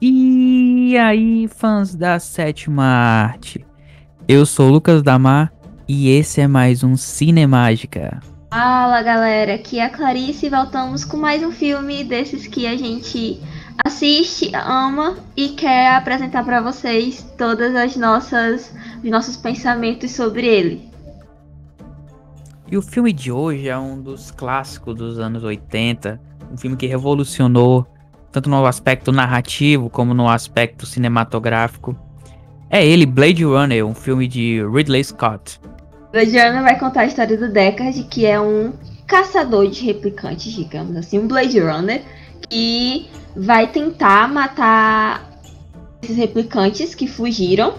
E aí, fãs da sétima arte? Eu sou o Lucas Damar e esse é mais um Cinemágica. Fala galera, aqui é a Clarice e voltamos com mais um filme desses que a gente assiste, ama e quer apresentar para vocês todas as nossas os nossos pensamentos sobre ele. E o filme de hoje é um dos clássicos dos anos 80, um filme que revolucionou tanto no aspecto narrativo como no aspecto cinematográfico. É ele, Blade Runner, um filme de Ridley Scott. Blade Runner vai contar a história do Deckard, que é um caçador de replicantes, digamos assim, um Blade Runner, que vai tentar matar esses replicantes que fugiram.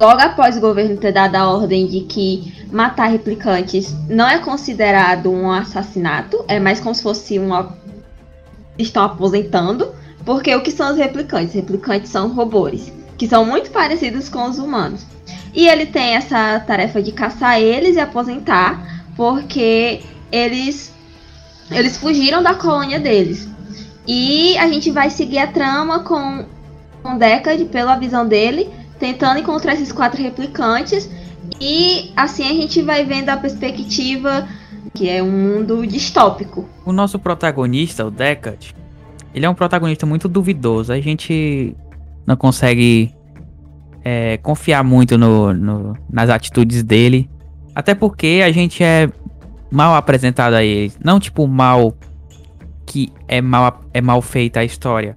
Logo após o governo ter dado a ordem de que matar replicantes não é considerado um assassinato, é mais como se fosse uma estão aposentando, porque o que são os replicantes? Replicantes são robôs, que são muito parecidos com os humanos. E ele tem essa tarefa de caçar eles e aposentar, porque eles eles fugiram da colônia deles. E a gente vai seguir a trama com um Deckard, pela visão dele, tentando encontrar esses quatro replicantes. E assim a gente vai vendo a perspectiva que é um mundo distópico. O nosso protagonista, o Deckard, ele é um protagonista muito duvidoso. A gente não consegue é, confiar muito no, no, nas atitudes dele. Até porque a gente é mal apresentado a ele. Não tipo mal que é mal, é mal feita a história.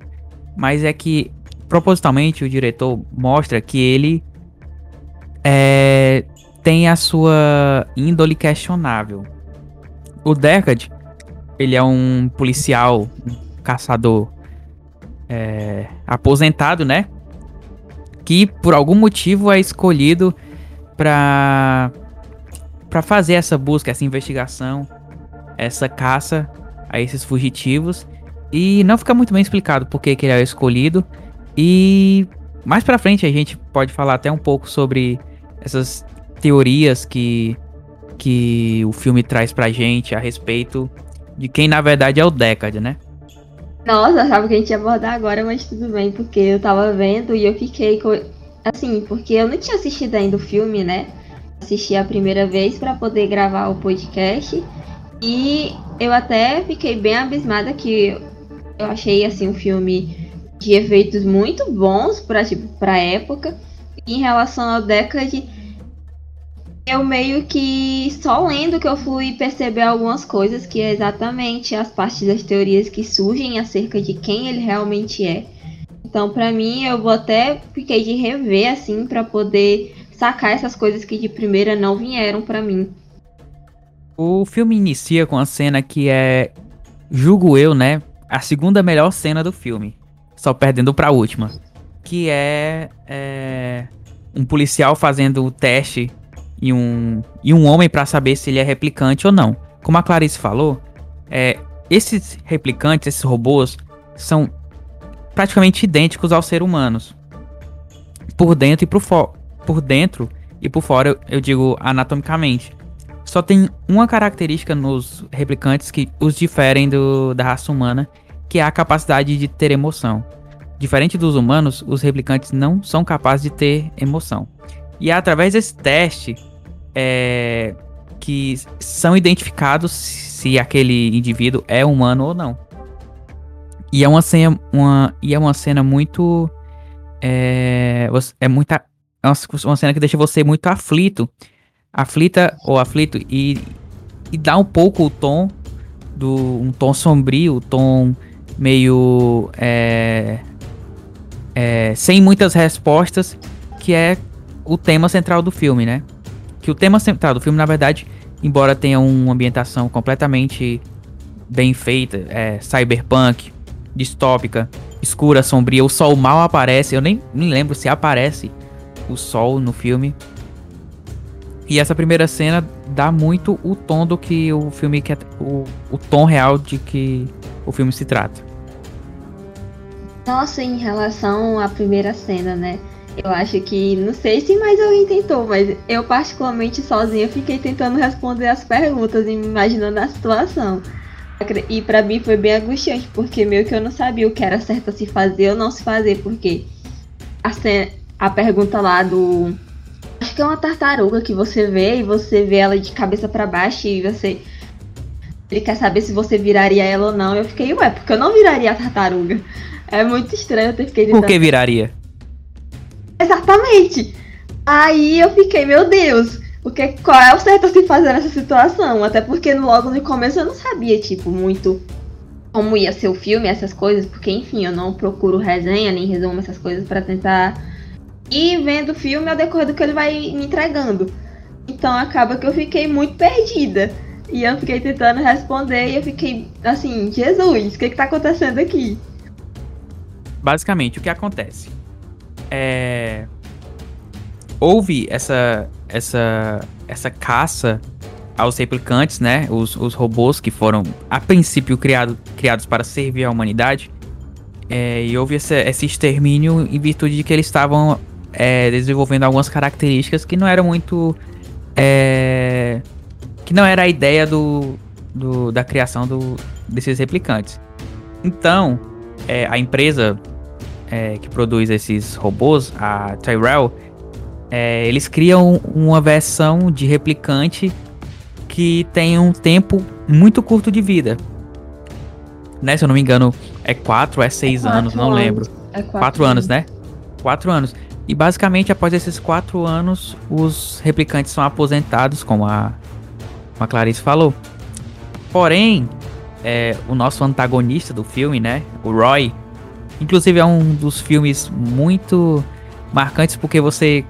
Mas é que propositalmente o diretor mostra que ele é, tem a sua índole questionável. O Deckard, ele é um policial, um caçador é, aposentado, né? Que por algum motivo é escolhido para para fazer essa busca, essa investigação, essa caça a esses fugitivos e não fica muito bem explicado por que, que ele é escolhido e mais para frente a gente pode falar até um pouco sobre essas teorias que que o filme traz pra gente a respeito de quem na verdade é o Deckard, né? Nossa, sabe que a gente ia abordar agora, mas tudo bem, porque eu tava vendo e eu fiquei com... assim, porque eu não tinha assistido ainda o filme, né? Assisti a primeira vez para poder gravar o podcast e eu até fiquei bem abismada que eu achei assim um filme de efeitos muito bons para tipo, pra época. E em relação ao Deckard, eu meio que só lendo que eu fui perceber algumas coisas, que é exatamente as partes das teorias que surgem acerca de quem ele realmente é. Então, para mim, eu vou até fiquei de rever assim para poder sacar essas coisas que de primeira não vieram para mim. O filme inicia com a cena que é, julgo eu, né, a segunda melhor cena do filme, só perdendo para a última, que é, é um policial fazendo o teste e um, e um homem para saber se ele é replicante ou não. Como a Clarice falou, é, esses replicantes, esses robôs, são praticamente idênticos aos seres humanos. Por dentro e por, por dentro e por fora, eu, eu digo anatomicamente. Só tem uma característica nos replicantes que os diferem do, da raça humana, que é a capacidade de ter emoção. Diferente dos humanos, os replicantes não são capazes de ter emoção. E é através desse teste é, que são identificados se aquele indivíduo é humano ou não. E é uma cena, uma, e é uma cena muito. É, é muita. É uma cena que deixa você muito aflito. Aflita ou aflito e, e dá um pouco o tom do. um tom sombrio, um tom meio. É, é, sem muitas respostas, que é o tema central do filme, né? Que o tema central do filme, na verdade, embora tenha uma ambientação completamente bem feita, é, cyberpunk, distópica, escura, sombria, o sol mal aparece, eu nem, nem lembro se aparece o sol no filme. E essa primeira cena dá muito o tom do que o filme quer, o, o tom real de que o filme se trata. Nossa, em relação à primeira cena, né? Eu acho que, não sei se mais alguém tentou, mas eu particularmente sozinha fiquei tentando responder as perguntas e imaginando a situação. E para mim foi bem angustiante, porque meio que eu não sabia o que era certo a se fazer ou não se fazer, porque a, a pergunta lá do. Acho que é uma tartaruga que você vê e você vê ela de cabeça para baixo e você. Ele quer saber se você viraria ela ou não. Eu fiquei, ué, porque eu não viraria a tartaruga. É muito estranho eu ter fiquei Por que viraria? Exatamente. Aí eu fiquei, meu Deus, porque qual é o certo a se fazer nessa situação? Até porque logo no começo eu não sabia, tipo, muito como ia ser o filme, essas coisas, porque enfim, eu não procuro resenha nem resumo essas coisas para tentar ir vendo o filme ao decorrer do que ele vai me entregando. Então acaba que eu fiquei muito perdida. E eu fiquei tentando responder e eu fiquei assim, Jesus, o que, que tá acontecendo aqui? Basicamente, o que acontece? É. Houve essa. essa. essa caça aos replicantes, né? Os, os robôs que foram, a princípio, criado, criados para servir a humanidade. É, e houve esse extermínio em virtude de que eles estavam é, desenvolvendo algumas características que não eram muito. É, que não era a ideia do, do da criação do, desses replicantes. Então, é, a empresa é, que produz esses robôs, a Tyrell, é, eles criam uma versão de replicante que tem um tempo muito curto de vida. Né, se eu não me engano, é 4 ou é 6 é anos, não anos. lembro. É 4 anos, né? 4 anos. E basicamente, após esses 4 anos, os replicantes são aposentados, como a, como a Clarice falou. Porém, é, o nosso antagonista do filme, né? O Roy. Inclusive é um dos filmes muito marcantes porque você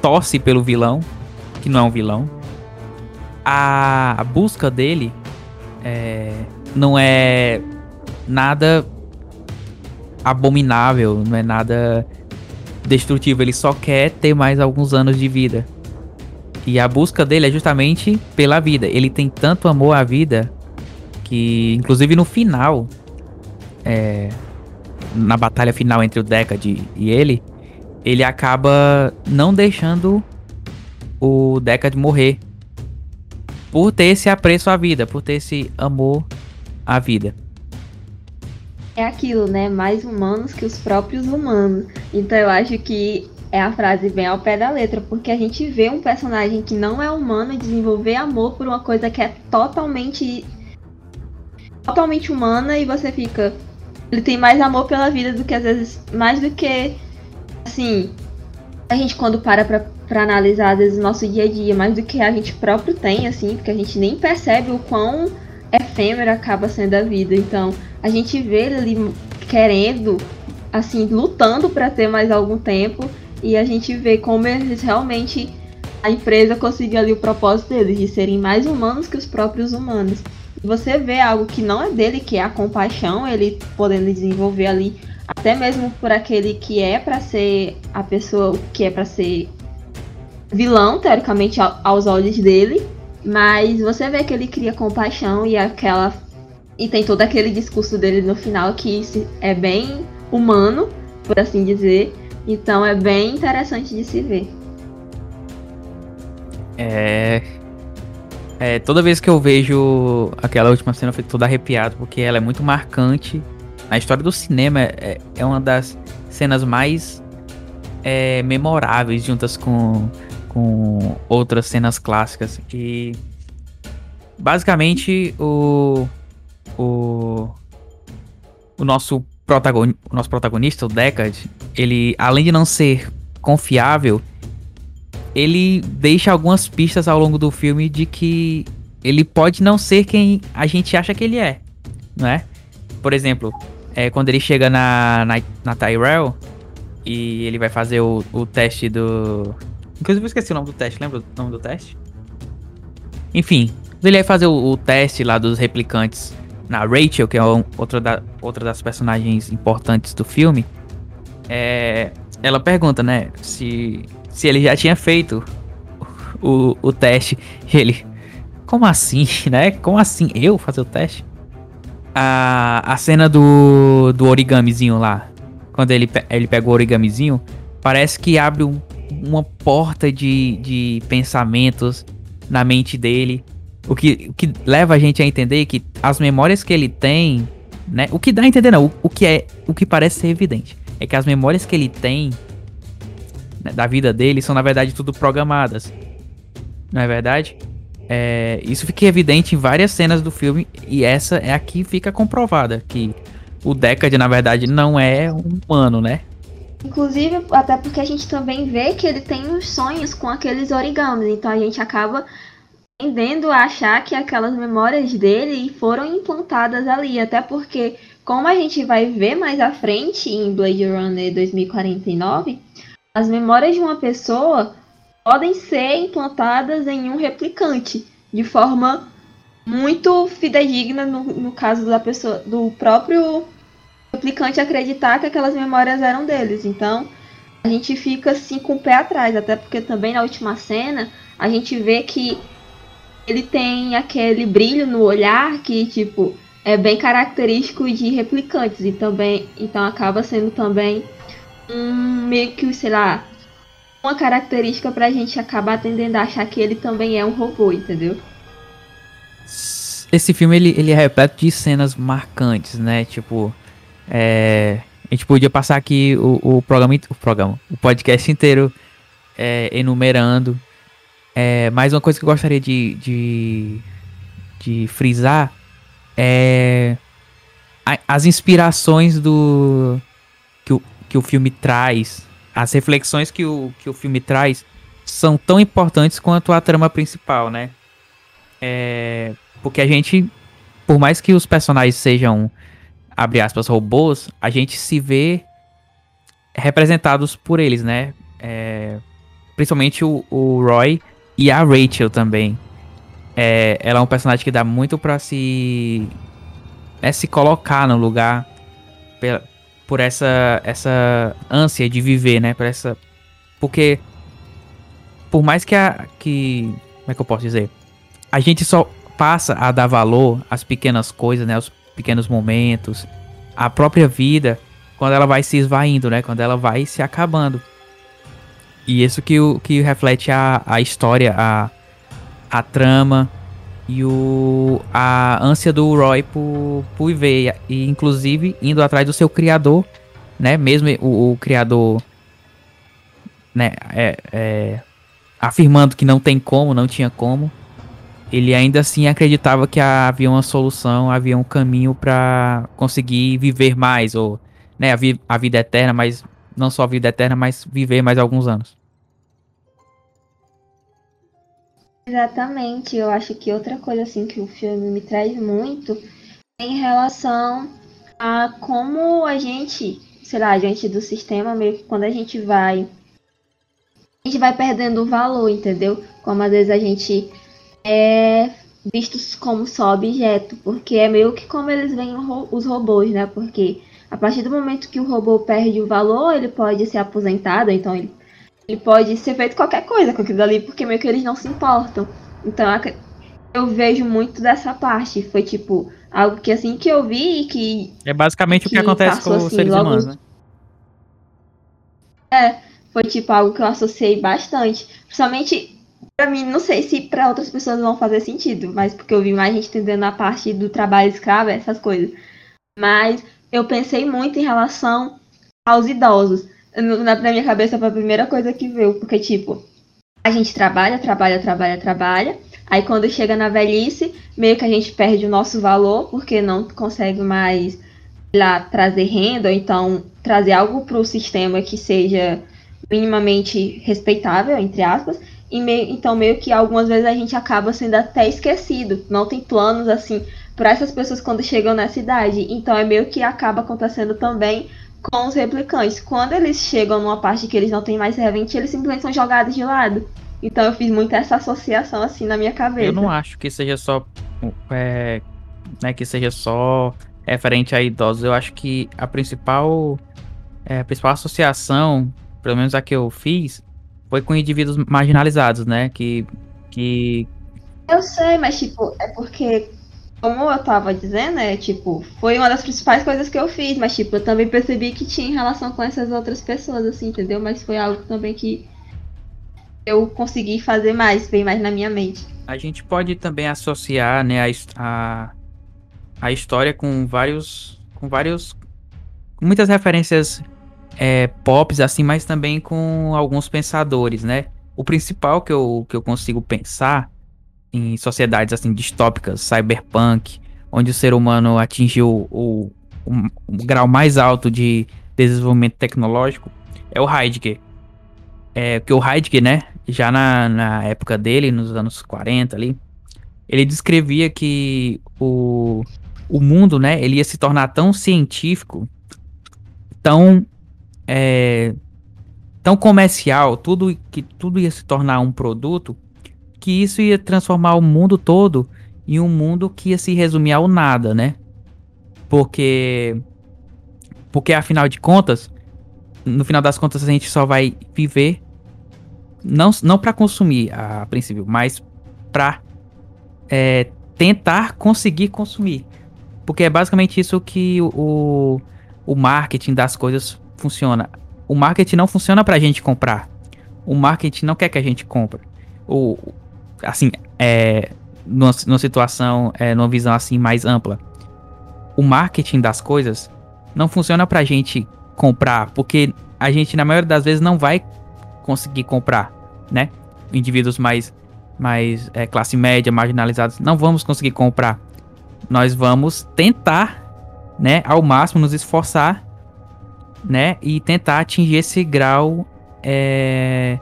torce pelo vilão, que não é um vilão a, a busca dele é, não é nada abominável, não é nada destrutivo. Ele só quer ter mais alguns anos de vida. E a busca dele é justamente pela vida. Ele tem tanto amor à vida que, inclusive no final, é, na batalha final entre o Decade e ele, ele acaba não deixando o Decade morrer por ter esse apreço à vida, por ter esse amor à vida. É aquilo, né? Mais humanos que os próprios humanos. Então eu acho que é a frase bem ao pé da letra, porque a gente vê um personagem que não é humano desenvolver amor por uma coisa que é totalmente totalmente humana e você fica ele tem mais amor pela vida do que às vezes mais do que assim a gente quando para pra para analisar às vezes o nosso dia a dia, mais do que a gente próprio tem, assim, porque a gente nem percebe o quão efêmera acaba sendo a vida. Então, a gente vê ele querendo, assim, lutando para ter mais algum tempo e a gente vê como eles realmente a empresa conseguiu ali o propósito deles de serem mais humanos que os próprios humanos. E você vê algo que não é dele, que é a compaixão, ele podendo desenvolver ali até mesmo por aquele que é para ser a pessoa que é para ser vilão, teoricamente, aos olhos dele. Mas você vê que ele cria compaixão e aquela. E tem todo aquele discurso dele no final que é bem humano, por assim dizer. Então é bem interessante de se ver. É. É, toda vez que eu vejo aquela última cena eu fico todo arrepiado, porque ela é muito marcante. A história do cinema é, é uma das cenas mais é, memoráveis juntas com com outras cenas clássicas. E basicamente o o, o nosso protagon, o nosso protagonista, o Deckard, ele além de não ser confiável, ele deixa algumas pistas ao longo do filme de que ele pode não ser quem a gente acha que ele é, não é? Por exemplo, é, quando ele chega na, na, na Tyrell e ele vai fazer o, o teste do, Inclusive eu esqueci o nome do teste, lembra o nome do teste? Enfim, ele vai fazer o, o teste lá dos replicantes na Rachel, que é um, outra, da, outra das personagens importantes do filme. É, ela pergunta, né, se, se ele já tinha feito o, o teste. E ele, como assim, né? Como assim? Eu fazer o teste? A, a cena do, do origamizinho lá, quando ele, ele pega o origamizinho, parece que abre um uma porta de, de pensamentos na mente dele. o que, o que leva a gente a entender que as memórias que ele tem, né? O que dá a entender não, o, o que é, o que parece ser evidente, é que as memórias que ele tem né, da vida dele são na verdade tudo programadas. Não é verdade? É, isso fica evidente em várias cenas do filme e essa é aqui fica comprovada que o Deckard na verdade não é um humano, né? Inclusive, até porque a gente também vê que ele tem uns sonhos com aqueles origamis, então a gente acaba tendendo a achar que aquelas memórias dele foram implantadas ali, até porque, como a gente vai ver mais à frente em Blade Runner 2049, as memórias de uma pessoa podem ser implantadas em um replicante de forma muito fidedigna no, no caso da pessoa do próprio replicante acreditar que aquelas memórias eram deles. Então, a gente fica assim com o pé atrás, até porque também na última cena a gente vê que ele tem aquele brilho no olhar que tipo é bem característico de replicantes e também então acaba sendo também um meio que, sei lá, uma característica pra gente acabar tendendo a achar que ele também é um robô, entendeu? Esse filme ele, ele é repleto de cenas marcantes, né? Tipo, é, a gente podia passar aqui o, o programa, o programa, o podcast inteiro é, enumerando. É, mais uma coisa que eu gostaria de, de, de frisar é a, as inspirações do que o, que o filme traz, as reflexões que o, que o filme traz são tão importantes quanto a trama principal, né? É, porque a gente, por mais que os personagens sejam abre aspas, robôs, a gente se vê representados por eles, né? É, principalmente o, o, Roy e a Rachel também. É, ela é um personagem que dá muito para se né, se colocar no lugar por, por essa essa ânsia de viver, né? Por essa porque por mais que a que como é que eu posso dizer? A gente só passa a dar valor às pequenas coisas, né? Aos pequenos momentos, a própria vida, quando ela vai se esvaindo, né? Quando ela vai se acabando. E isso que, que reflete a, a história, a, a trama e o, a ânsia do Roy por, por viver. E inclusive indo atrás do seu criador, né? Mesmo o, o criador né, é, é, afirmando que não tem como, não tinha como ele ainda assim acreditava que havia uma solução, havia um caminho para conseguir viver mais, ou né, a, vi a vida eterna, mas não só a vida eterna, mas viver mais alguns anos. Exatamente, eu acho que outra coisa assim que o filme me traz muito é em relação a como a gente, sei lá, diante do sistema, meio que quando a gente vai a gente vai perdendo o valor, entendeu? Como às vezes a gente é vistos como só objeto, porque é meio que como eles veem os robôs, né? Porque a partir do momento que o robô perde o valor, ele pode ser aposentado, então ele, ele pode ser feito qualquer coisa com aquilo ali, porque meio que eles não se importam. Então eu vejo muito dessa parte. Foi tipo algo que assim que eu vi que. É basicamente que o que acontece com os assim, seres humanos, né? É, foi tipo algo que eu associei bastante. Principalmente Pra mim, não sei se para outras pessoas vão fazer sentido, mas porque eu vi mais gente entendendo a parte do trabalho escravo, essas coisas. Mas eu pensei muito em relação aos idosos. Na, na minha cabeça foi a primeira coisa que veio, porque, tipo, a gente trabalha, trabalha, trabalha, trabalha. Aí quando chega na velhice, meio que a gente perde o nosso valor, porque não consegue mais lá trazer renda, ou então trazer algo para o sistema que seja minimamente respeitável, entre aspas. E meio, então, meio que algumas vezes a gente acaba sendo até esquecido. Não tem planos assim para essas pessoas quando chegam nessa idade. Então, é meio que acaba acontecendo também com os replicantes. Quando eles chegam numa parte que eles não têm mais servente, eles simplesmente são jogados de lado. Então, eu fiz muito essa associação assim na minha cabeça. Eu não acho que seja só. É, né, que seja só referente a idosos. Eu acho que a principal. É, a principal associação, pelo menos a que eu fiz, foi com indivíduos marginalizados, né? Que. que... Eu sei, mas tipo, é porque, como eu tava dizendo, é tipo, foi uma das principais coisas que eu fiz, mas tipo, eu também percebi que tinha relação com essas outras pessoas, assim, entendeu? Mas foi algo também que eu consegui fazer mais, veio mais na minha mente. A gente pode também associar, né, a, a, a história com vários, com vários, com muitas referências é, pops assim, mas também com alguns pensadores, né? O principal que eu, que eu consigo pensar em sociedades assim distópicas, cyberpunk, onde o ser humano atingiu o, o, o grau mais alto de desenvolvimento tecnológico, é o Heidegger. É, que o Heidegger, né, já na, na época dele, nos anos 40 ali, ele descrevia que o, o mundo, né, ele ia se tornar tão científico, tão é, tão comercial, tudo que tudo ia se tornar um produto, que isso ia transformar o mundo todo em um mundo que ia se resumir ao nada, né? Porque porque afinal de contas, no final das contas a gente só vai viver não, não para consumir a princípio, mas para é, tentar conseguir consumir. Porque é basicamente isso que o, o marketing das coisas funciona. O marketing não funciona pra gente comprar. O marketing não quer que a gente compre. O, assim, é, numa, numa situação, é, numa visão assim mais ampla. O marketing das coisas não funciona pra gente comprar, porque a gente na maioria das vezes não vai conseguir comprar, né? Indivíduos mais mais é, classe média, marginalizados, não vamos conseguir comprar. Nós vamos tentar, né, ao máximo nos esforçar, né, e tentar atingir esse grau é,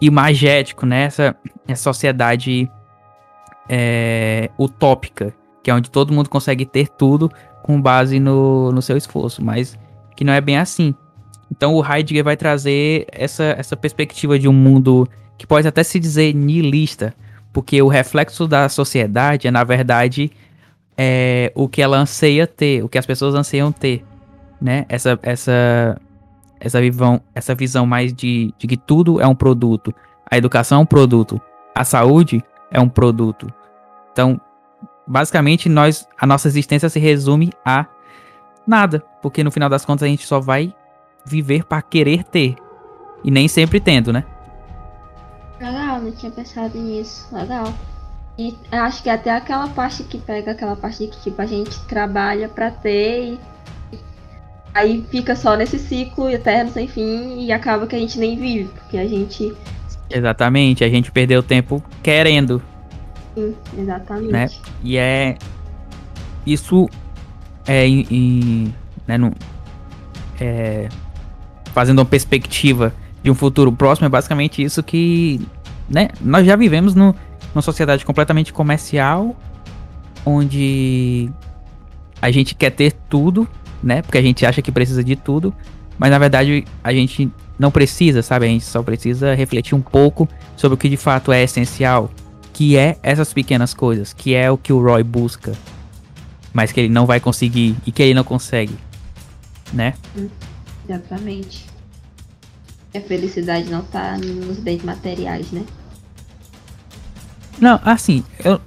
imagético, né, essa, essa sociedade é, utópica, que é onde todo mundo consegue ter tudo com base no, no seu esforço, mas que não é bem assim. Então o Heidegger vai trazer essa, essa perspectiva de um mundo que pode até se dizer nihilista, porque o reflexo da sociedade é, na verdade, é, o que ela anseia ter, o que as pessoas anseiam ter, né? Essa, essa, essa, visão, essa visão mais de, de que tudo é um produto. A educação é um produto. A saúde é um produto. Então, basicamente, nós, a nossa existência se resume a nada, porque no final das contas a gente só vai viver para querer ter. E nem sempre tendo, né? Legal, não tinha pensado nisso. Legal. E acho que até aquela parte que pega aquela parte que tipo a gente trabalha para ter e aí fica só nesse ciclo eterno sem fim e acaba que a gente nem vive, porque a gente Exatamente, a gente perdeu tempo querendo. Sim, exatamente. Né? E é isso é em, em né, no, é, fazendo uma perspectiva de um futuro próximo, é basicamente isso que né, nós já vivemos no, numa sociedade completamente comercial, onde a gente quer ter tudo, né? Porque a gente acha que precisa de tudo, mas na verdade a gente não precisa, sabe? A gente só precisa refletir um pouco sobre o que de fato é essencial, que é essas pequenas coisas, que é o que o Roy busca, mas que ele não vai conseguir e que ele não consegue, né? Exatamente. A felicidade não tá nos bens materiais, né? Não, assim, eu,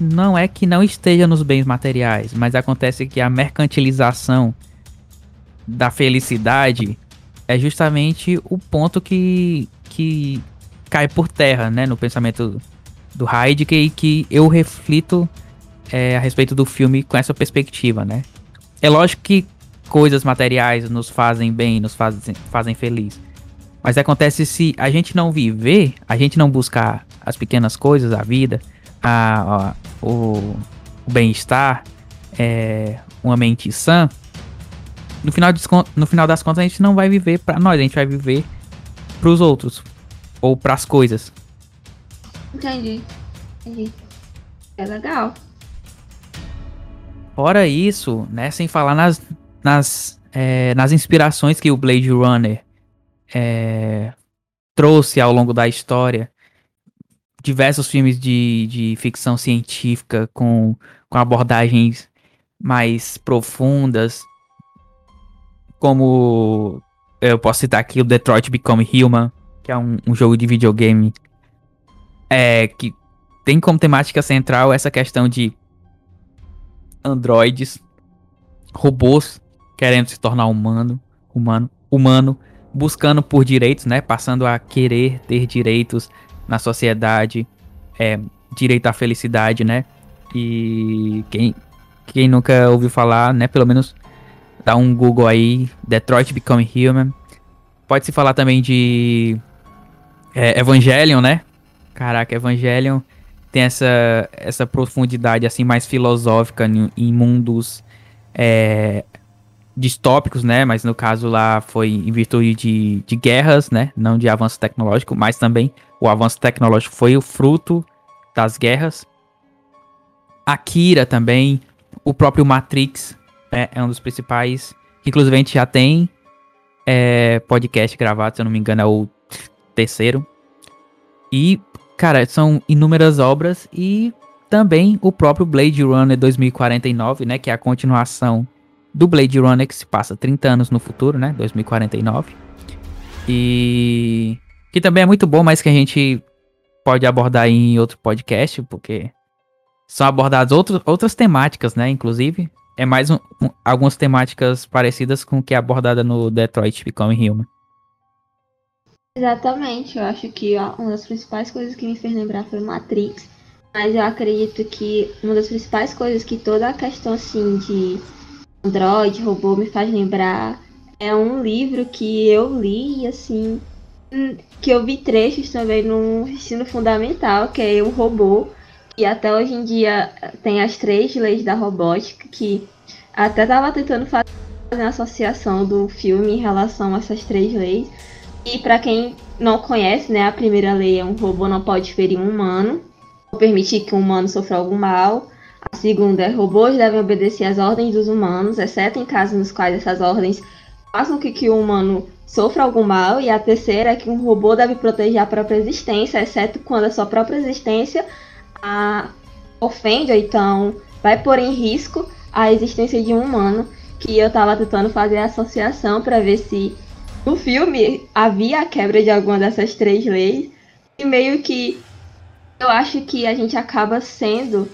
não é que não esteja nos bens materiais, mas acontece que a mercantilização da felicidade é justamente o ponto que, que cai por terra, né, no pensamento do Heidegger e que eu reflito é, a respeito do filme com essa perspectiva, né? É lógico que coisas materiais nos fazem bem, nos fazem, fazem feliz. Mas acontece se a gente não viver, a gente não buscar as pequenas coisas, a vida, a, a o, o bem-estar, é, uma mente sã, no final, de, no final das contas a gente não vai viver para nós, a gente vai viver para os outros ou para as coisas. Entendi. Entendi. É legal. Fora isso, né, sem falar nas, nas, é, nas inspirações que o Blade Runner é, trouxe ao longo da história. Diversos filmes de, de ficção científica com, com abordagens mais profundas, como eu posso citar aqui o Detroit Become Human, que é um, um jogo de videogame é, que tem como temática central essa questão de androides, robôs querendo se tornar humano, humano, humano, buscando por direitos, né? Passando a querer ter direitos na sociedade, é, direito à felicidade, né? E quem, quem nunca ouviu falar, né? Pelo menos dá um Google aí, Detroit Become Human. Pode se falar também de é, Evangelion, né? Caraca, Evangelion tem essa, essa profundidade assim mais filosófica em, em mundos é, distópicos, né? Mas no caso lá foi em virtude de, de guerras, né? Não de avanço tecnológico, mas também o avanço tecnológico foi o fruto das guerras. Akira também, o próprio Matrix né? é um dos principais. Inclusive a gente já tem é, podcast gravado, se eu não me engano, é o terceiro. E, cara, são inúmeras obras e também o próprio Blade Runner 2049, né? Que é a continuação do Blade Runner que se passa 30 anos no futuro, né? 2049. E que também é muito bom, mas que a gente pode abordar em outro podcast, porque são abordadas outro, outras temáticas, né? Inclusive, é mais um, um, algumas temáticas parecidas com o que é abordada no Detroit Become Human. Exatamente, eu acho que uma das principais coisas que me fez lembrar foi Matrix, mas eu acredito que uma das principais coisas que toda a questão assim de Android, robô me faz lembrar é um livro que eu li assim, hum, que eu vi trechos também no ensino fundamental, que é o robô, e até hoje em dia tem as três leis da robótica, que até tava tentando fazer uma associação do filme em relação a essas três leis. E para quem não conhece, né, a primeira lei é um robô não pode ferir um humano ou permitir que um humano sofra algum mal. A segunda é robôs devem obedecer às ordens dos humanos, exceto em casos nos quais essas ordens façam que, que o humano sofra algum mal. E a terceira é que um robô deve proteger a própria existência, exceto quando a sua própria existência a ofende ou então vai pôr em risco a existência de um humano. Que eu estava tentando fazer a associação para ver se no filme havia a quebra de alguma dessas três leis. E meio que eu acho que a gente acaba sendo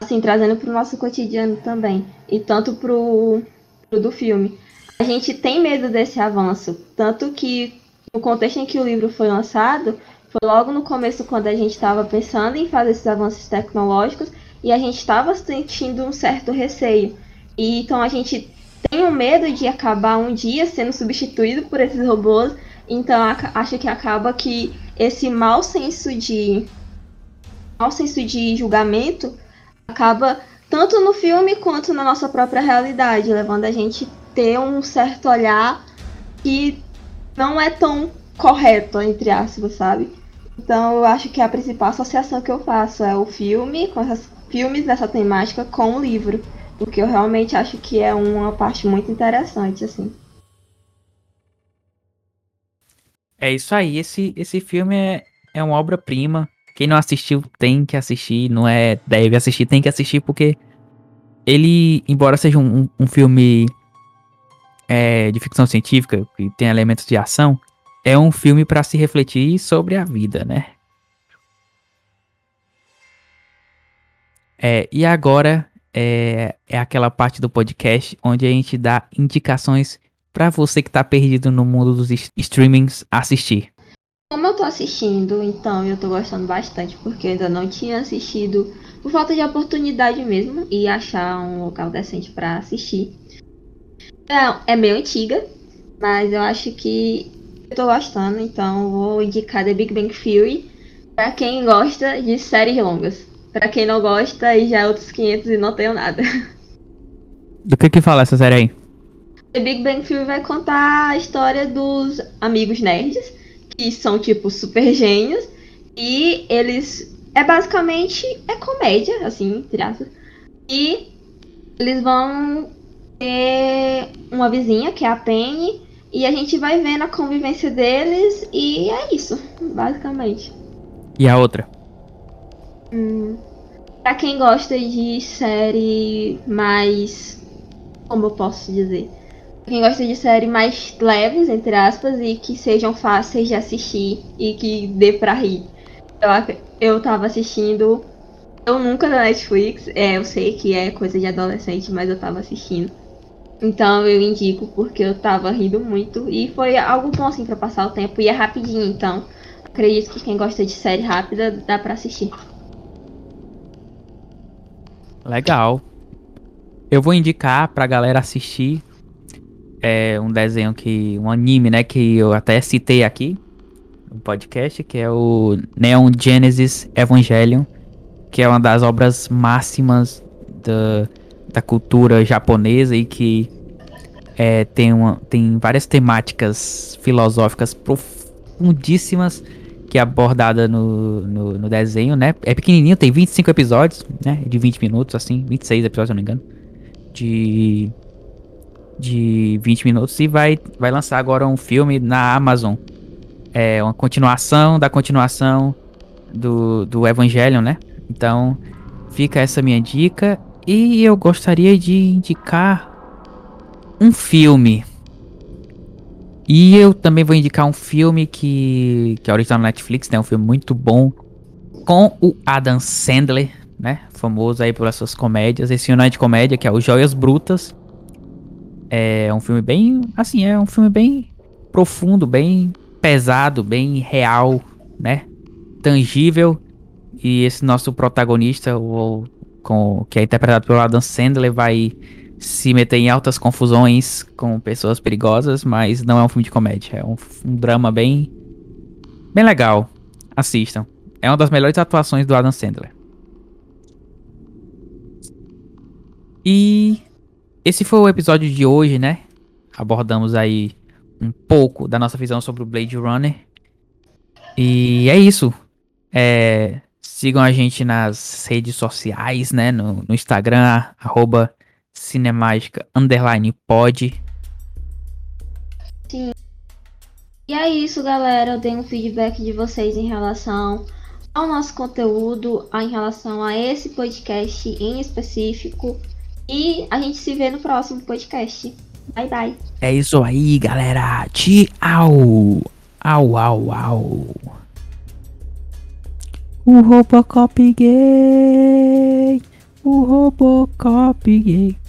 assim, trazendo para o nosso cotidiano também. E tanto pro, pro do filme. A gente tem medo desse avanço. Tanto que, no contexto em que o livro foi lançado, foi logo no começo quando a gente estava pensando em fazer esses avanços tecnológicos e a gente estava sentindo um certo receio. E então a gente tem o um medo de acabar um dia sendo substituído por esses robôs. Então acho que acaba que esse mau senso de mau senso de julgamento acaba tanto no filme quanto na nossa própria realidade, levando a gente ter um certo olhar que não é tão correto, entre aspas, sabe? Então eu acho que a principal associação que eu faço é o filme, com essas filmes dessa temática com o livro. Porque eu realmente acho que é uma parte muito interessante, assim. É isso aí, esse, esse filme é, é uma obra-prima. Quem não assistiu tem que assistir, não é deve assistir, tem que assistir, porque ele, embora seja um, um filme é, de ficção científica, que tem elementos de ação, é um filme para se refletir sobre a vida, né? É, e agora é, é aquela parte do podcast onde a gente dá indicações para você que tá perdido no mundo dos streamings assistir. Como eu tô assistindo, então eu tô gostando bastante, porque eu ainda não tinha assistido por falta de oportunidade mesmo e achar um local decente para assistir. É, é meio antiga, mas eu acho que eu tô gostando, então vou indicar The Big Bang Theory para quem gosta de séries longas. Para quem não gosta, aí já é outros 500 e não tenho nada. Do que que fala essa série aí? The Big Bang Theory vai contar a história dos amigos nerds que são tipo super gênios e eles é basicamente é comédia, assim, entre aspas. E eles vão ter uma vizinha que é a Penny e a gente vai vendo a convivência deles e é isso, basicamente. E a outra? Hum, pra quem gosta de série mais. Como eu posso dizer? Quem gosta de série mais leves, entre aspas, e que sejam fáceis de assistir e que dê pra rir. Eu, eu tava assistindo. Eu nunca da Netflix, é, eu sei que é coisa de adolescente, mas eu tava assistindo. Então eu indico porque eu tava rindo muito e foi algo bom assim para passar o tempo e é rapidinho, então acredito que quem gosta de série rápida dá para assistir. Legal. Eu vou indicar pra galera assistir é um desenho que um anime, né, que eu até citei aqui no podcast, que é o Neon Genesis Evangelion, que é uma das obras máximas da, da cultura japonesa e que é, tem, uma, tem várias temáticas filosóficas profundíssimas que é abordada no, no, no, desenho, né? É pequenininho, tem 25 episódios, né? De 20 minutos, assim, 26 episódios, se não me engano. De, de 20 minutos. E vai, vai lançar agora um filme na Amazon. É uma continuação da continuação do, do Evangelion, né? Então, fica essa minha dica. E eu gostaria de indicar um filme e eu também vou indicar um filme que, que é original na Netflix, né? Um filme muito bom. Com o Adam Sandler, né? Famoso aí pelas suas comédias. Esse filme é de comédia, que é o Joias Brutas. É um filme bem. Assim, é um filme bem profundo, bem pesado, bem real, né? Tangível. E esse nosso protagonista, o, com, que é interpretado pelo Adam Sandler, vai se meter em altas confusões com pessoas perigosas, mas não é um filme de comédia. É um, um drama bem. bem legal. Assistam. É uma das melhores atuações do Adam Sandler. E esse foi o episódio de hoje, né? Abordamos aí um pouco da nossa visão sobre o Blade Runner. E é isso. É, sigam a gente nas redes sociais, né? No, no Instagram, arroba underline pod. Sim. E é isso, galera. Eu dei um feedback de vocês em relação ao nosso conteúdo, em relação a esse podcast em específico. E a gente se vê no próximo podcast. Bye, bye. É isso aí, galera. Tchau. Au, au, au. O Robocop gay. O Robocop gay.